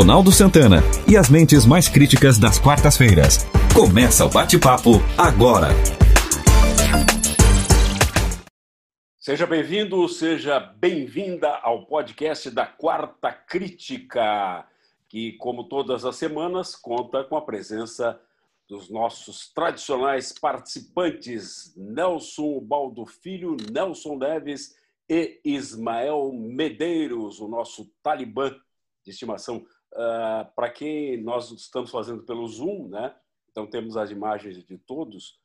Ronaldo Santana e as mentes mais críticas das quartas-feiras. Começa o bate-papo agora. Seja bem-vindo, seja bem-vinda ao podcast da Quarta Crítica, que, como todas as semanas, conta com a presença dos nossos tradicionais participantes, Nelson Baldo Filho, Nelson Neves e Ismael Medeiros, o nosso talibã de estimação. Uh, Para quem nós estamos fazendo pelo Zoom, né? então temos as imagens de todos,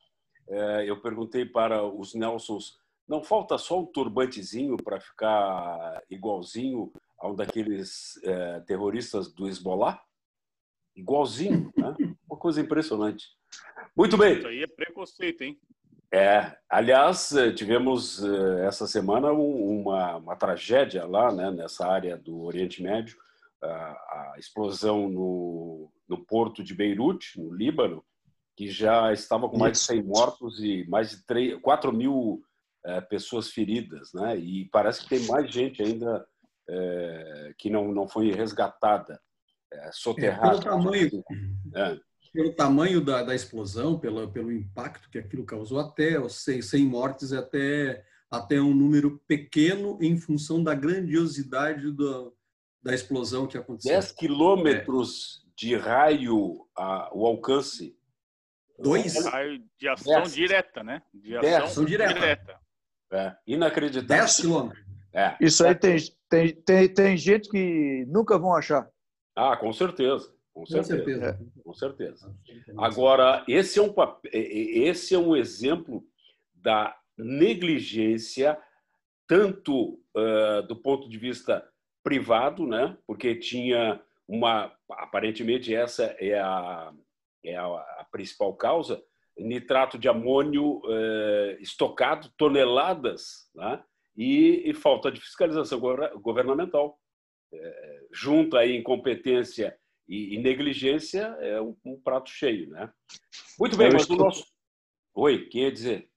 uh, eu perguntei para os Nelsons, não falta só um turbantezinho para ficar igualzinho a um daqueles uh, terroristas do Hezbollah? Igualzinho, né? Uma coisa impressionante. Muito bem. Isso aí é preconceito, hein? É, aliás, eh, tivemos essa semana uma, uma tragédia lá, né, nessa área do Oriente Médio, a, explosão no, no porto de Beirute, no Líbano, que já estava com mais de 100 mortos e mais de 3, 4 mil é, pessoas feridas, né? E parece que tem mais gente ainda é, que não, não foi resgatada, é, soterrada. pelo tamanho, pelo tamanho da, da explosão, pelo, pelo impacto que aquilo causou, até 100, 100 mortes, até, até um número pequeno em função da grandiosidade do, da explosão que aconteceu. 10 quilômetros é. de raio a, o alcance. Dois? De ação Dez. direta, né? De ação, ação direta. direta. É, inacreditável. 10 quilômetros. É. Isso aí tem, tem, tem, tem gente que nunca vão achar. Ah, com certeza. Com certeza. Com certeza. Com certeza. Agora, esse é, um, esse é um exemplo da negligência, tanto uh, do ponto de vista privado, né? porque tinha uma. Aparentemente, essa é a, é a, principal causa: nitrato de amônio uh, estocado, toneladas, né? e, e falta de fiscalização governamental. É, junto aí incompetência e, e negligência é um, um, prato cheio, né? Muito bem, é mas o nosso... Oi, quem ia dizer?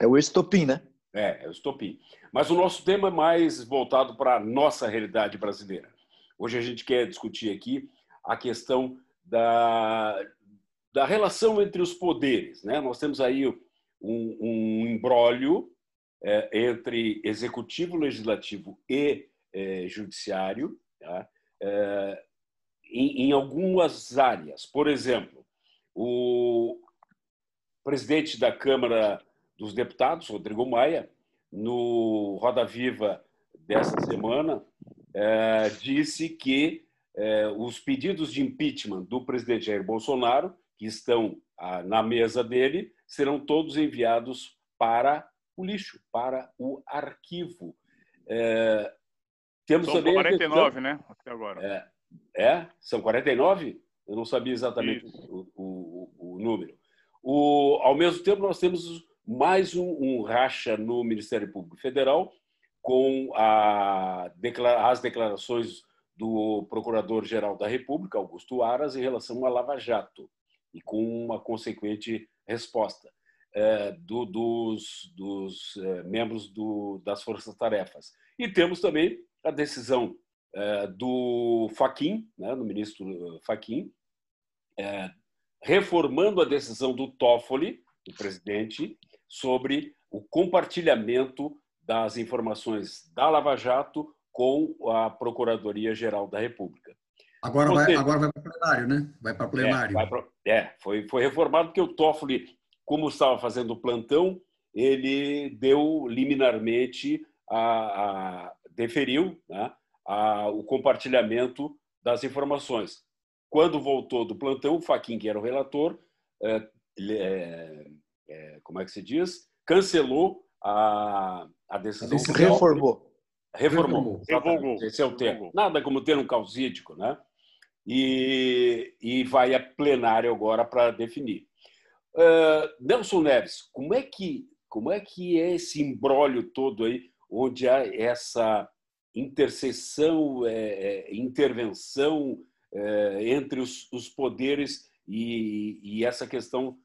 É o estopim, né? É, é o estopim. Mas o nosso tema é mais voltado para a nossa realidade brasileira. Hoje a gente quer discutir aqui a questão da, da relação entre os poderes. Né? Nós temos aí um, um é, entre executivo, legislativo e é, judiciário. Tá? É, em, em algumas áreas. Por exemplo, o presidente da Câmara dos Deputados, Rodrigo Maia, no Roda Viva dessa semana, é, disse que é, os pedidos de impeachment do presidente Jair Bolsonaro, que estão ah, na mesa dele, serão todos enviados para o lixo, para o arquivo. É, temos São também 49, questão, né? Até agora. É, é? São 49? Eu não sabia exatamente o, o, o, número. O, ao mesmo tempo, nós temos mais um, um racha no Ministério Público Federal com a, as declarações do Procurador-Geral da República, Augusto Aras, em relação à Lava Jato, e com uma consequente resposta é, do, dos, dos é, membros do, das Forças Tarefas. E temos também a decisão é, do Faquim, né, do ministro Faquim, reformando a decisão do Toffoli, do presidente, sobre o compartilhamento das informações da Lava Jato com a Procuradoria-Geral da República. Agora vai, agora vai para plenário, né? Vai para plenário. É, pra, é, foi, foi reformado porque o Toffoli, como estava fazendo o plantão, ele deu liminarmente a, a deferiu né, a, o compartilhamento das informações. Quando voltou do plantão, o Faquin, que era o relator, é, é, é, como é que se diz? Cancelou a, a decisão. Reformou. Reformou. Reformou. Esse é o termo. Nada como ter um causídico, né? E, e vai a plenário agora para definir. Uh, Nelson Neves, como é que como é que é esse embrólio todo aí, onde há essa interseção, é, é, intervenção é, entre os, os poderes e, e, essa questão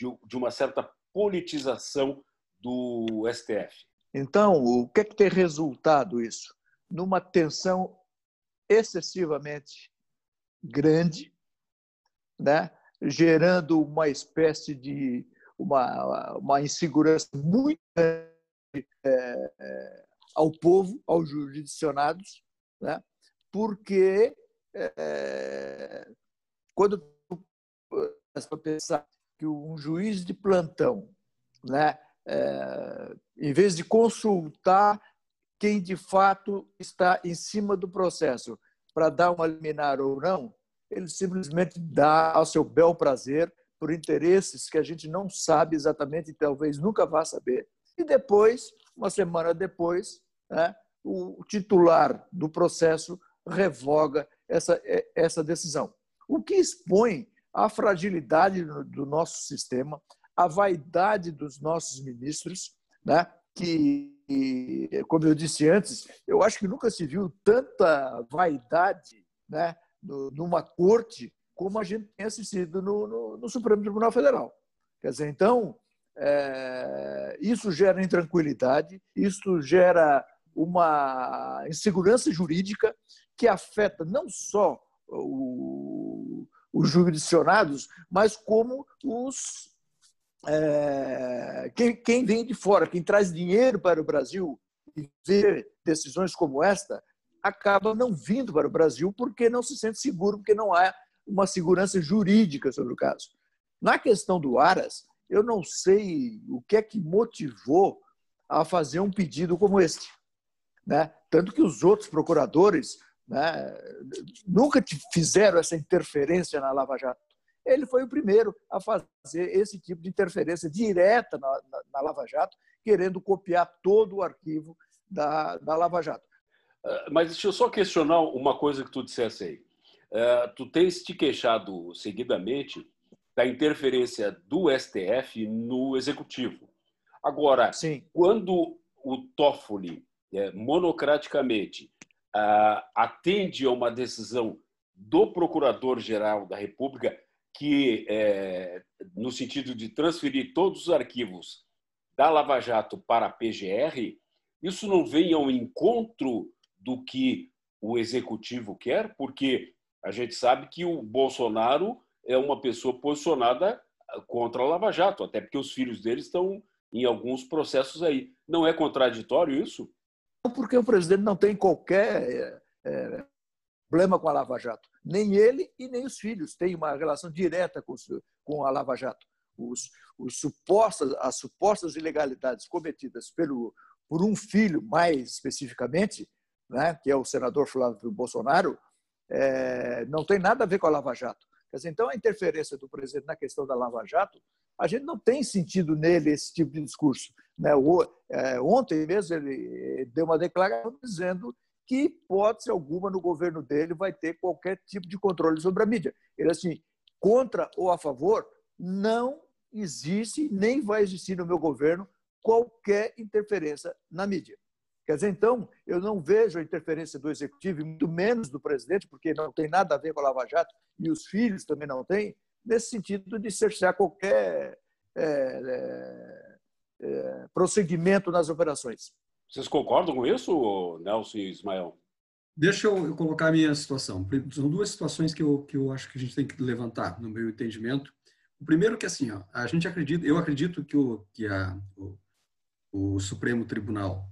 de, de, uma certa politização do STF. Então, o que é que tem resultado isso? Numa tensão excessivamente grande, né? gerando uma espécie de uma, uma insegurança muito grande é, ao povo, aos jurisdicionados, né? porque é, quando para pensar que um juiz de plantão, né, é, em vez de consultar quem de fato está em cima do processo para dar uma liminar ou não, ele simplesmente dá ao seu bel prazer por interesses que a gente não sabe exatamente e talvez nunca vá saber. E depois, uma semana depois, né, o titular do processo revoga essa, essa decisão. O que expõe a fragilidade do nosso sistema, a vaidade dos nossos ministros, né? que, como eu disse antes, eu acho que nunca se viu tanta vaidade né? numa corte como a gente tem assistido no, no, no Supremo Tribunal Federal. Quer dizer, então, é, isso gera intranquilidade, isso gera uma insegurança jurídica que afeta não só o, os jurisdicionados, mas como os é, quem, quem vem de fora, quem traz dinheiro para o Brasil e vê decisões como esta, acaba não vindo para o Brasil porque não se sente seguro, porque não há uma segurança jurídica sobre o caso. Na questão do Aras, eu não sei o que é que motivou a fazer um pedido como este. Né? Tanto que os outros procuradores né, nunca fizeram essa interferência na Lava Jato. Ele foi o primeiro a fazer esse tipo de interferência direta na, na, na Lava Jato, querendo copiar todo o arquivo da, da Lava Jato. Ah, mas deixa eu só questionar uma coisa que tu dissesse aí. Uh, tu tens te queixado seguidamente da interferência do STF no executivo. Agora, Sim. quando o Toffoli, é, monocraticamente, atende a uma decisão do Procurador-Geral da República que, é, no sentido de transferir todos os arquivos da Lava Jato para a PGR, isso não vem ao encontro do que o executivo quer, porque a gente sabe que o Bolsonaro é uma pessoa posicionada contra a Lava Jato, até porque os filhos dele estão em alguns processos aí. Não é contraditório isso? Porque o presidente não tem qualquer é, problema com a Lava Jato. Nem ele e nem os filhos têm uma relação direta com, com a Lava Jato. Os, os supostas, as supostas ilegalidades cometidas pelo, por um filho, mais especificamente, né, que é o senador Flávio Bolsonaro, é, não tem nada a ver com a Lava Jato. Dizer, então, a interferência do presidente na questão da Lava Jato, a gente não tem sentido nele esse tipo de discurso. Né? É, ontem mesmo ele deu uma declaração dizendo que hipótese alguma no governo dele vai ter qualquer tipo de controle sobre a mídia. Ele assim, contra ou a favor, não existe nem vai existir no meu governo qualquer interferência na mídia. Quer dizer, então, eu não vejo a interferência do executivo, muito menos do presidente, porque não tem nada a ver com a Lava Jato, e os filhos também não têm, nesse sentido de cercear qualquer é, é, é, prosseguimento nas operações. Vocês concordam com isso, Nelson e Ismael? Deixa eu colocar a minha situação. São duas situações que eu, que eu acho que a gente tem que levantar, no meu entendimento. O primeiro que assim, ó, a gente acredita, eu acredito que o, que a, o, o Supremo Tribunal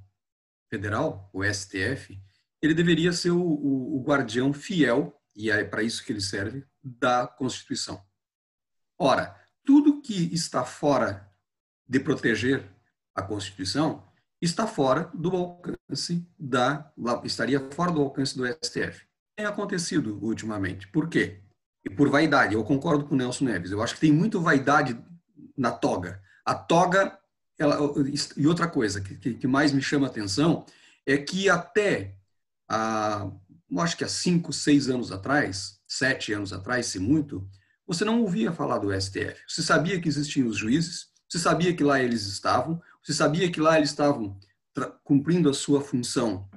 Federal, o STF, ele deveria ser o, o, o guardião fiel, e é para isso que ele serve, da Constituição. Ora, tudo que está fora de proteger a Constituição está fora do alcance da estaria fora do alcance do STF. Tem acontecido ultimamente. Por quê? E por vaidade. Eu concordo com o Nelson Neves. Eu acho que tem muito vaidade na toga. A toga ela, e outra coisa que, que mais me chama a atenção é que até a, acho que há cinco, seis anos atrás, sete anos atrás, se muito, você não ouvia falar do STF. Você sabia que existiam os juízes, você sabia que lá eles estavam, você sabia que lá eles estavam cumprindo a sua função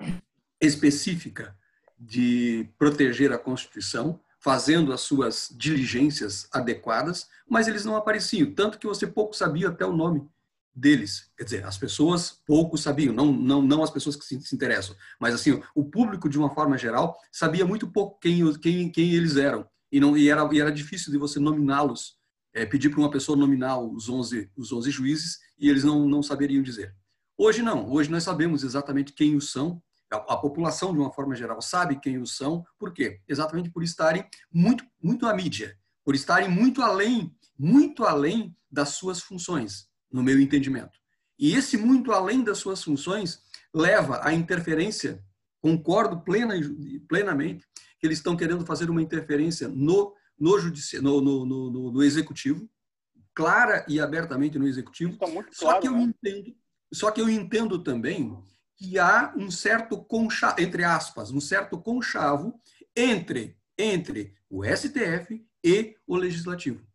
específica de proteger a Constituição, fazendo as suas diligências adequadas, mas eles não apareciam, tanto que você pouco sabia até o nome deles. Quer dizer, as pessoas pouco sabiam, não, não, não as pessoas que se, se, interessam, mas assim, o público, de uma forma geral, sabia muito pouco quem, quem, quem eles eram. E, não, e, era, e era difícil de você nominá-los, é, pedir para uma pessoa nominar os 11, os 11 juízes e eles não, não saberiam dizer. Hoje não, hoje nós sabemos exatamente quem os são, a, a população, de uma forma geral, sabe quem os são, por quê? Exatamente por estarem muito, muito à mídia, por estarem muito além, muito além das suas funções no meu entendimento. E esse muito além das suas funções leva à interferência, concordo plena, plenamente, que eles estão querendo fazer uma interferência no, no, judici no, no, no, no executivo, clara e abertamente no executivo. Claro, só que eu né? entendo, só que eu entendo também que há um certo concha, entre aspas, um certo conchavo entre entre o STF e o legislativo.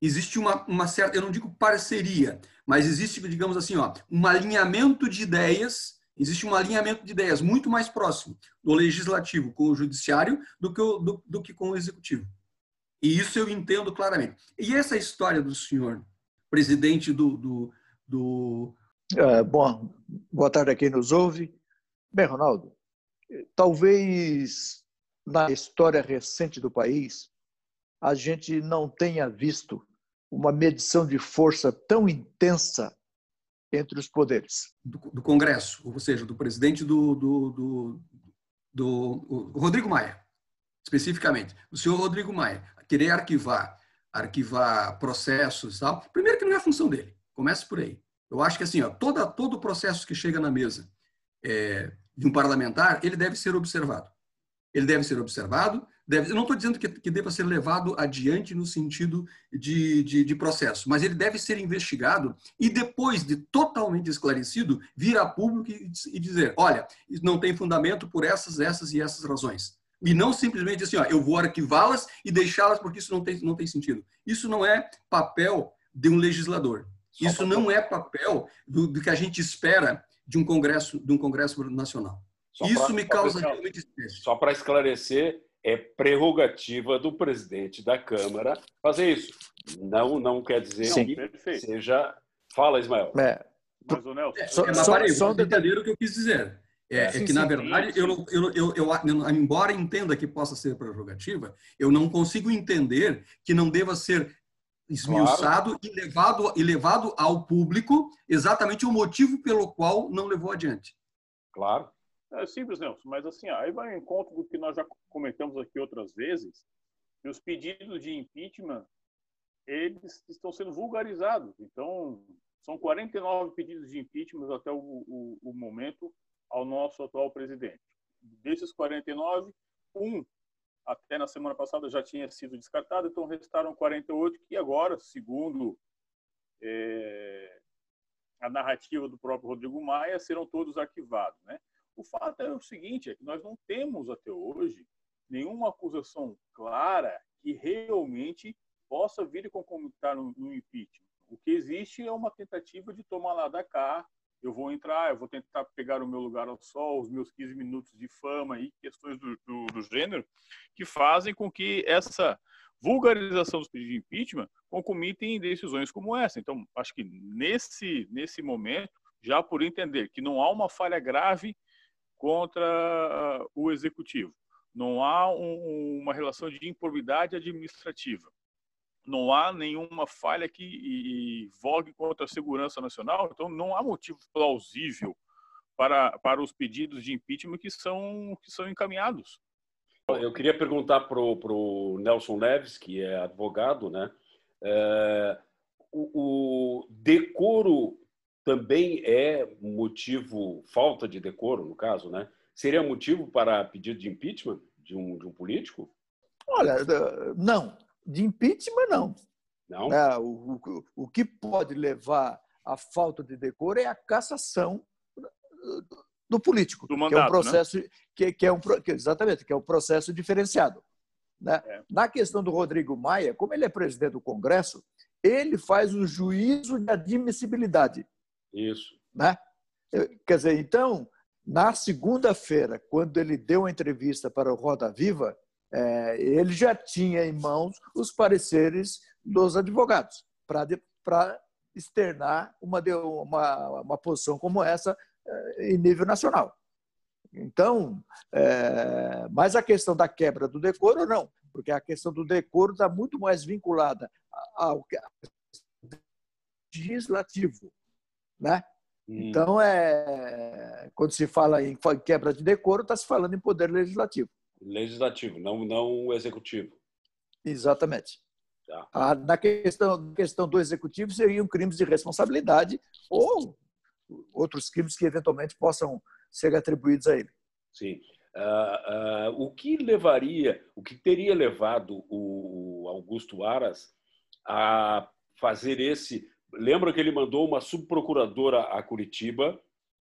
Existe uma, uma certa, eu não digo parceria, mas existe, digamos assim, ó, um alinhamento de ideias, existe um alinhamento de ideias muito mais próximo do legislativo com o judiciário do que, o, do, do que com o executivo. E isso eu entendo claramente. E essa história do senhor presidente do. do, do... É, bom, boa tarde a quem nos ouve. Bem, Ronaldo, talvez na história recente do país a gente não tenha visto uma medição de força tão intensa entre os poderes. Do, do Congresso, ou seja, do presidente do, do, do, do Rodrigo Maia, especificamente. O senhor Rodrigo Maia, querer arquivar, arquivar processos tal, primeiro que não é a função dele, começa por aí. Eu acho que assim, ó, toda, todo o processo que chega na mesa é, de um parlamentar, ele deve ser observado. Ele deve ser observado, deve, eu não estou dizendo que, que deva ser levado adiante no sentido de, de, de, processo, mas ele deve ser investigado e depois de totalmente esclarecido, vir a público e, e dizer, olha, não tem fundamento por essas, essas e essas razões. E não simplesmente assim, ó, eu vou arquivá-las e deixá-las porque isso não tem, não tem sentido. Isso não é papel de um legislador. Só isso não é papel do, do, que a gente espera de um congresso, de um congresso nacional. Só isso pra, me causa realmente Só para esclarecer, é prerrogativa do presidente da Câmara fazer isso. Não, não quer dizer Sim. que Perfeito. seja. Fala, Ismael. É. Mas o Nelson. É, só, só, só um detalhe o que eu quis dizer. É, é, sim, é que, sim, na verdade, sim, eu, eu, eu, eu, embora entenda que possa ser prerrogativa, eu não consigo entender que não deva ser esmiuçado claro. e, levado, e levado ao público exatamente o motivo pelo qual não levou adiante. Claro. É simples, Nelson, mas assim, aí vai ao encontro do que nós já comentamos aqui outras vezes, que os pedidos de impeachment, eles estão sendo vulgarizados. Então, são 49 pedidos de impeachment até o, o, o momento ao nosso atual presidente. Desses 49, um até na semana passada já tinha sido descartado, então restaram 48 que agora, segundo é, a narrativa do próprio Rodrigo Maia, serão todos arquivados. Né? O fato é o seguinte, é que nós não temos até hoje nenhuma acusação clara que realmente possa vir e concomitar no, no impeachment. O que existe é uma tentativa de tomar lá da cá eu vou entrar, eu vou tentar pegar o meu lugar ao sol, os meus 15 minutos de fama e questões do, do, do gênero, que fazem com que essa vulgarização dos pedidos de impeachment concomitem em decisões como essa. Então, acho que nesse, nesse momento, já por entender que não há uma falha grave contra o executivo, não há um, uma relação de improbidade administrativa, não há nenhuma falha que vogue contra a segurança nacional, então não há motivo plausível para, para os pedidos de impeachment que são, que são encaminhados. Eu queria perguntar para o Nelson Leves, que é advogado, né? É, o, o, decoro também é motivo, falta de decoro, no caso, né? Seria motivo para pedido de impeachment de um, de um político? Olha, não. De impeachment, não. Não? É, o, o, o que pode levar à falta de decoro é a cassação do político, do mandato, que é um processo né? que, que, é um que, exatamente que é um processo diferenciado. Né? É. Na questão do Rodrigo Maia, como ele é presidente do Congresso, ele faz o juízo de admissibilidade. Isso. Né? Quer dizer, então, na segunda-feira, quando ele deu uma entrevista para o Roda Viva, é, ele já tinha em mãos os pareceres dos advogados para externar uma, uma, uma posição como essa eh, em nível nacional. Então, é, mas a questão da quebra do decoro, não, porque a questão do decoro está muito mais vinculada ao legislativo, né? Hum. Então, é, quando se fala em quebra de decoro, está se falando em poder legislativo. Legislativo, não, não executivo. Exatamente. Tá. Ah, na questão, questão do executivo, seriam crimes de responsabilidade ou outros crimes que eventualmente possam ser atribuídos a ele. Sim. Uh, uh, o que levaria, o que teria levado o Augusto Aras a fazer esse? Lembra que ele mandou uma subprocuradora a Curitiba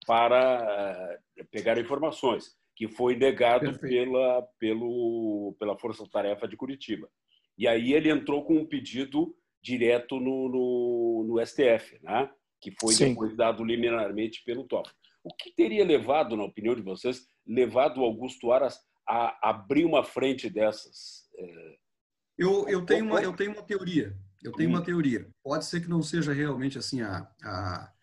para uh, pegar informações, que foi negado pela, pelo, pela Força Tarefa de Curitiba. E aí ele entrou com um pedido direto no, no, no STF, né? que foi Sim. depois dado liminarmente pelo TOF. O que teria levado, na opinião de vocês, levado o Augusto Aras a abrir uma frente dessas? É, eu, eu, tenho, uma, eu tenho uma teoria. Eu tenho uma hum. teoria. Pode ser que não seja realmente assim a, a,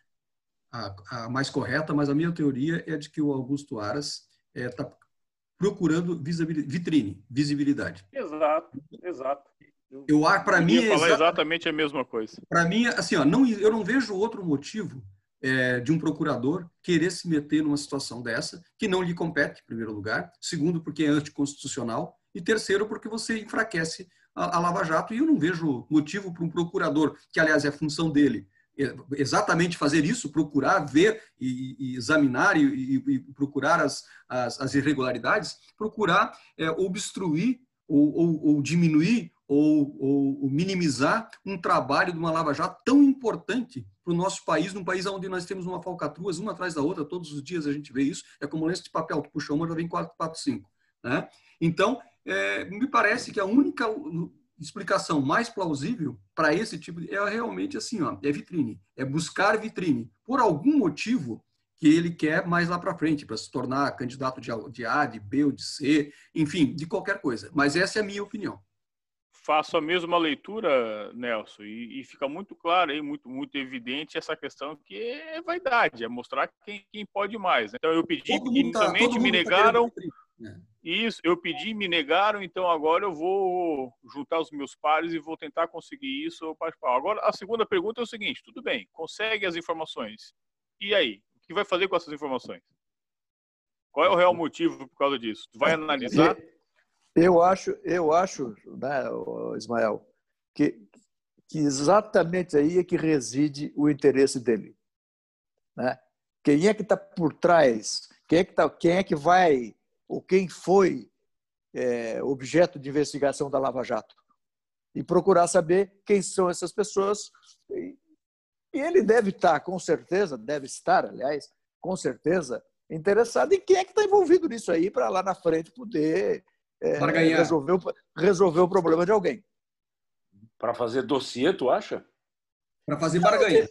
a, a mais correta, mas a minha teoria é de que o Augusto Aras está é, procurando vitrine, visibilidade. Exato, exato. Eu, para mim é falar exatamente a mesma coisa. Para mim, assim, ó, não, eu não vejo outro motivo é, de um procurador querer se meter numa situação dessa que não lhe compete, em primeiro lugar, segundo porque é anticonstitucional e terceiro porque você enfraquece a, a Lava Jato e eu não vejo motivo para um procurador que aliás é função dele exatamente fazer isso, procurar ver e, e examinar e, e, procurar as, as, as, irregularidades, procurar é, obstruir ou, ou, ou diminuir ou, ou, minimizar um trabalho de uma lava-jato tão importante para o nosso país, num país onde nós temos uma falcatruas, uma atrás da outra, todos os dias a gente vê isso, é como lenço de papel, tu puxa uma, já vem quatro, quatro, cinco. Né? Então, é, me parece que a única explicação mais plausível para esse tipo de, é realmente assim, ó, é vitrine, é buscar vitrine. Por algum motivo que ele quer mais lá para frente, para se tornar candidato de, A, de B ou de C, enfim, de qualquer coisa. Mas essa é a minha opinião. Faço a mesma leitura, Nelson, e, e fica muito claro aí, muito, muito evidente essa questão que é vaidade, é mostrar quem, quem pode mais. Então eu pedi, tá- inicialmente tá, me negaram. Tá isso, eu pedi, me negaram, então agora eu vou juntar os meus pares e vou tentar conseguir isso. Agora, a segunda pergunta é o seguinte: tudo bem, consegue as informações. E aí? O que vai fazer com essas informações? Qual é o real motivo por causa disso? Tu vai analisar? Eu acho, eu acho, né, Ismael, que, que exatamente aí é que reside o interesse dele. Né? Quem é que está por trás? Quem é que, tá, quem é que vai ou quem foi é, objeto de investigação da Lava Jato. E procurar saber quem são essas pessoas. E ele deve estar, com certeza, deve estar, aliás, com certeza, interessado em quem é que está envolvido nisso aí para lá na frente poder é, resolver, o, resolver o problema de alguém. Para fazer dossiê, tu acha? Para fazer barganha.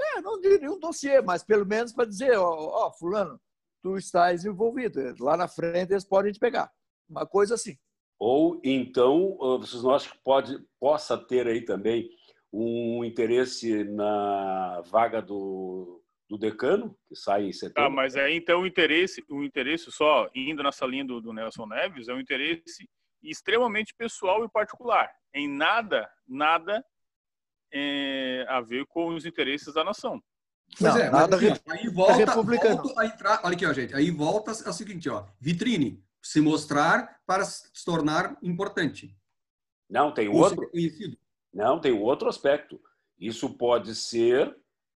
É, não diria um dossiê, mas pelo menos para dizer, ó, ó, fulano, tu estás envolvido. Lá na frente eles podem te pegar. Uma coisa assim. Ou então, vocês não acham que pode, possa ter aí também um interesse na vaga do, do decano, que sai em setembro? Ah, mas aí então o interesse, o interesse só, indo nessa linha do, do Nelson Neves, é um interesse extremamente pessoal e particular. Em nada, nada é, a ver com os interesses da nação. Pois não, é, nada assim, ó, aí volta, volta a entrar. Olha aqui, ó, gente. Aí volta é o seguinte, ó. Vitrine. Se mostrar para se tornar importante. Não, tem outro. Conhecido. Não, tem outro aspecto. Isso pode ser,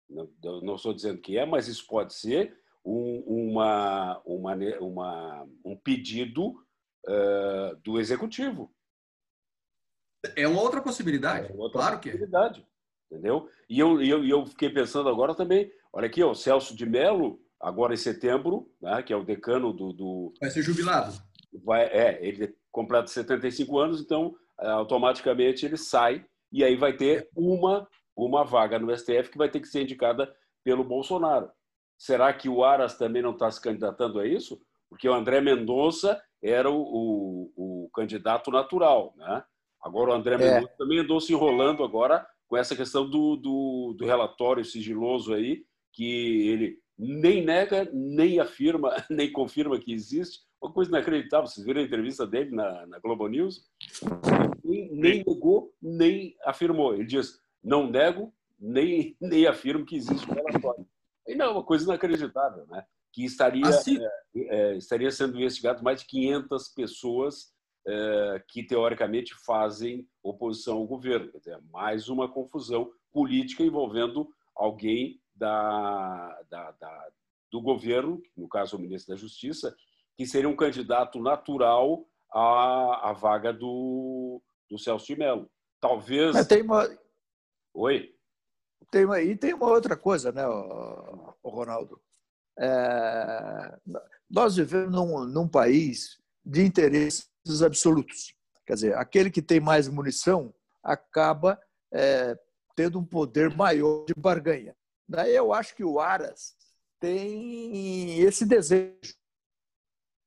não, estou dizendo que é, mas isso pode ser um, uma, uma, uma, um pedido uh, do executivo. É uma outra possibilidade. É outra claro possibilidade. que é entendeu? E eu, eu, eu fiquei pensando agora também, olha aqui, ó, o Celso de Mello, agora em setembro, né, que é o decano do, do... Vai ser jubilado. Vai, é, ele completa 75 anos, então é, automaticamente ele sai e aí vai ter uma, uma vaga no STF que vai ter que ser indicada pelo Bolsonaro. Será que o Aras também não está se candidatando a isso? Porque o André Mendonça era o, o, o candidato natural, né? Agora o André é. Mendonça também andou se enrolando agora com essa questão do, do, do relatório sigiloso aí, que ele nem nega, nem afirma, nem confirma que existe. Uma coisa inacreditável. Vocês viram a entrevista dele na, na Globo News? Nem, nem negou, nem afirmou. Ele diz: não nego, nem, nem afirmo que existe um relatório. E não, é uma coisa inacreditável, né? Que estaria, assim... é, é, estaria sendo investigado mais de 500 pessoas que, teoricamente, fazem oposição ao governo. Quer dizer, mais uma confusão política envolvendo alguém da, da, da, do governo, no caso o ministro da Justiça, que seria um candidato natural à, à vaga do, do Celso de Mello. Talvez. Mas tem uma... Oi? Tem uma, e tem uma outra coisa, né, Ronaldo? É, nós vivemos num, num país de absolutos. Quer dizer, aquele que tem mais munição acaba é, tendo um poder maior de barganha. Daí eu acho que o Aras tem esse desejo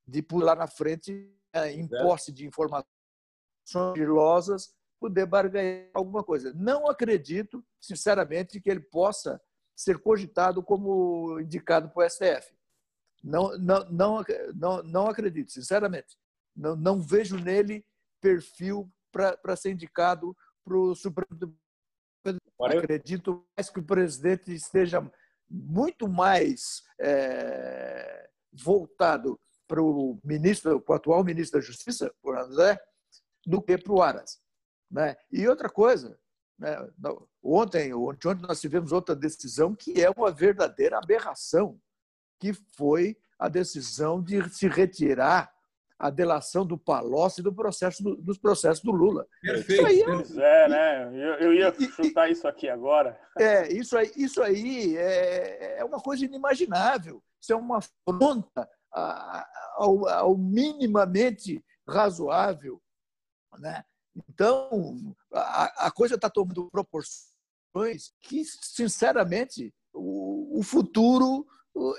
de pular na frente é, em posse de informações sigilosas, poder barganhar alguma coisa. Não acredito, sinceramente, que ele possa ser cogitado como indicado para o STF. Não, não, não, não, não acredito, sinceramente. Não, não vejo nele perfil para ser indicado para o Supremo Acredito mais que o presidente esteja muito mais é, voltado para o ministro, para o atual ministro da Justiça, por André, do que para o Aras. Né? E outra coisa, né? ontem, ontem, ontem nós tivemos outra decisão que é uma verdadeira aberração, que foi a decisão de se retirar a delação do Palocci do processo do, dos processos do Lula. Perfeito. Isso aí é, é né? Eu, eu ia chutar isso aqui agora. É, isso aí, isso aí é, é uma coisa inimaginável. Isso é uma afronta ao, ao minimamente razoável. Né? Então, a, a coisa está tomando proporções que, sinceramente, o, o futuro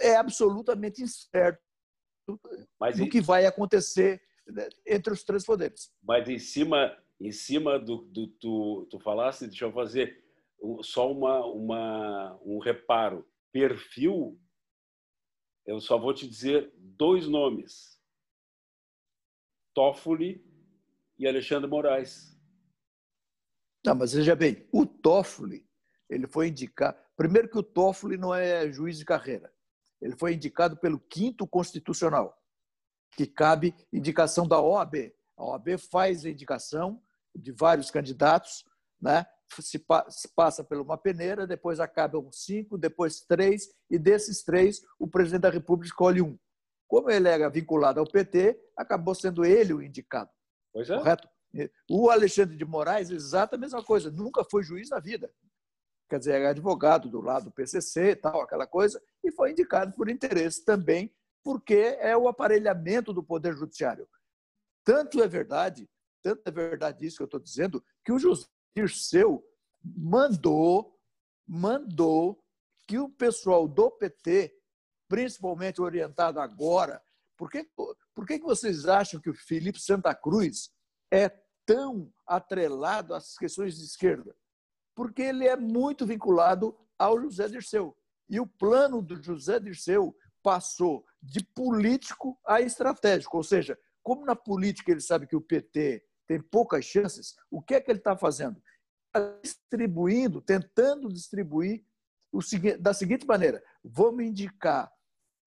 é absolutamente incerto. Mas do em... que vai acontecer né, entre os três poderes. Mas em cima, em cima do, do tu, tu falaste, deixa eu fazer só uma, uma, um reparo. Perfil, eu só vou te dizer dois nomes: Toffoli e Alexandre Moraes. Não, mas veja bem, o Toffoli, ele foi indicar. Primeiro que o Toffoli não é juiz de carreira. Ele foi indicado pelo quinto constitucional, que cabe indicação da OAB. A OAB faz a indicação de vários candidatos, né? se, passa por uma peneira, depois acabam cinco, depois três, e desses três, o presidente da República escolhe um. Como ele era vinculado ao PT, acabou sendo ele o indicado. Pois é. Correto? O Alexandre de Moraes, exata a mesma coisa, nunca foi juiz na vida quer dizer, era advogado do lado do PCC, tal, aquela coisa, e foi indicado por interesse também, porque é o aparelhamento do Poder Judiciário. Tanto é verdade, tanto é verdade isso que eu estou dizendo, que o José Dirceu mandou, mandou que o pessoal do PT, principalmente orientado agora, por que, por que vocês acham que o Felipe Santa Cruz é tão atrelado às questões de esquerda? Porque ele é muito vinculado ao José Dirceu. E o plano do José Dirceu passou de político a estratégico, ou seja, como na política ele sabe que o PT tem poucas chances, o que é que ele está fazendo? Está distribuindo, tentando distribuir o da seguinte maneira: vamos indicar,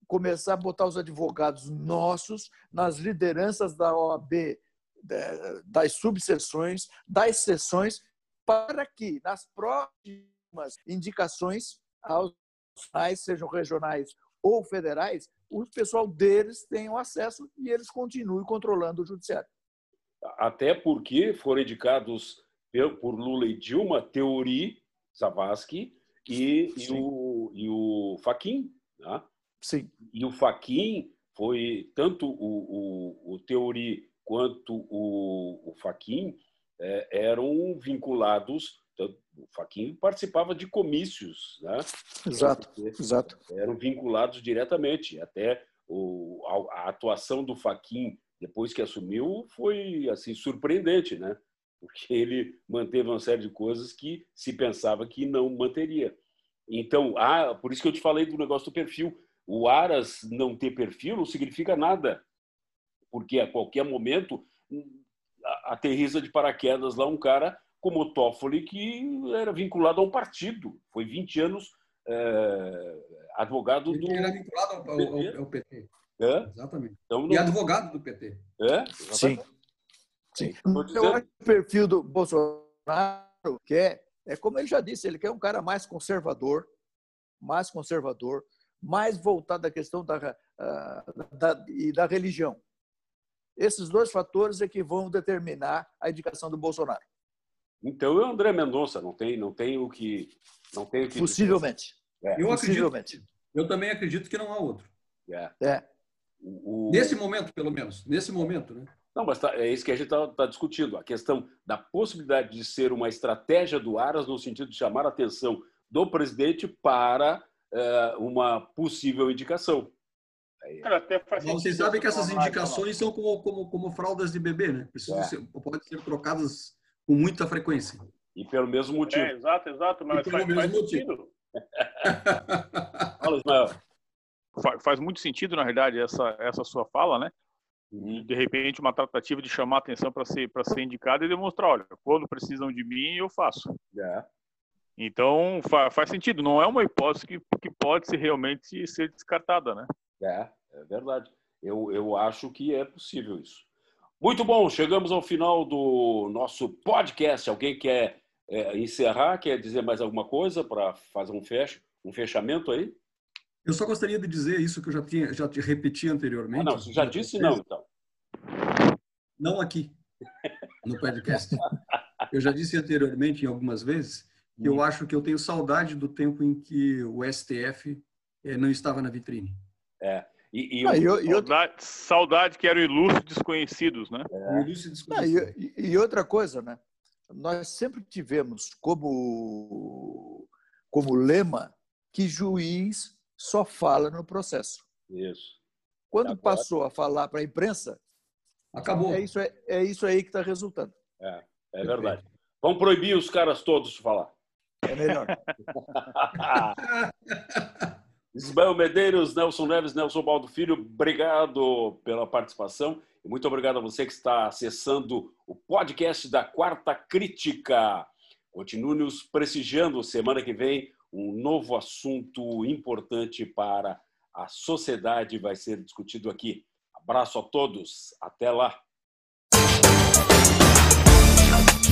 começar a botar os advogados nossos nas lideranças da OAB, das subseções, das sessões, para que nas próximas indicações aos sejam regionais ou federais, o pessoal deles tenham acesso e eles continuem controlando o judiciário. Até porque foram indicados por Lula e Dilma Teori, Zavascki e, e, o, e o Faquin. Né? Sim. E o Faquin foi tanto o, o, o Teori quanto o, o Faquin eram vinculados. O Faquinho participava de comícios, né? Exato, exato. Eram vinculados diretamente. Até o, a, a atuação do Faquinho depois que assumiu foi assim surpreendente, né? porque ele manteve uma série de coisas que se pensava que não manteria. Então, ah, por isso que eu te falei do negócio do perfil. O Aras não ter perfil não significa nada, porque a qualquer momento aterriza de paraquedas lá um cara como o Toffoli, que era vinculado a um partido. Foi 20 anos é, advogado Ele do. era vinculado ao, ao, ao PT. É? Exatamente. Então, E advogado do PT. É? Sim. Sim. Eu acho que o perfil do Bolsonaro quer, é como ele já disse, ele quer um cara mais conservador, mais conservador, mais voltado à questão da, ah, da, e da religião. Esses dois fatores é que vão determinar a indicação do Bolsonaro, Então é o André Mendonça, não tem, não tem o que. Não tem o que possivelmente. É, Eu acredito, Possivelmente. eu também acredito que não há outro. é. É. O- o- Nesse momento, pelo menos. Nesse momento, né? Não, mas tá- é isso que a gente está discutindo. A questão da possibilidade de ser uma estratégia do Aras no sentido de chamar a atenção do presidente para eh, uma possível indicação. Cara, até faz Mas vocês sabem que essa essas indicações são como, como, como fraldas de bebê, né? Precisam É. ser, podem ser trocadas com muita frequência. E pelo mesmo motivo. É, exato, exato, mas E pelo faz, faz mesmo sentido. Fala, Ismael. Fa- Faz muito sentido, na realidade, essa, essa sua fala, né? Uhum. De repente, uma tratativa de chamar a atenção para ser, para ser indicado e demonstrar, olha, quando precisam de mim, eu faço. É. Então, fa- faz sentido. Não é uma hipótese que, que pode ser realmente ser descartada, né? É, é verdade. Eu, eu acho que é possível isso. Muito bom, chegamos ao final do nosso podcast. Alguém quer é, encerrar, quer dizer mais alguma coisa para fazer um, fecho, um fechamento aí? Eu só gostaria de dizer isso que eu já, tinha, já te repeti anteriormente. Ah, não, você já disse não, então. Não aqui, no podcast. Eu já disse anteriormente, em algumas vezes, que eu acho que eu tenho saudade do tempo em que o STF eh, não estava na vitrine. E, e Ah, eu- Saudade, saudade que eram ilustres desconhecidos, né? Ilúcio Ah, Desconhecido. e, e- e outra coisa, né? Nós sempre tivemos como, como lema que juiz só fala no processo. Isso. Quando Agora- passou a falar para a imprensa, Acabou. é isso, aí- é isso aí que está resultando. É verdade. Vamos proibir os caras todos de falar. É melhor. Ismael Medeiros, Nelson Neves, Nelson Baldo Filho, obrigado pela participação e muito obrigado a você que está acessando o podcast da Quarta Crítica. Continue nos prestigiando. Semana que vem, um novo assunto importante para a sociedade vai ser discutido aqui. Abraço a todos. Até lá.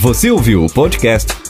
Você ouviu o podcast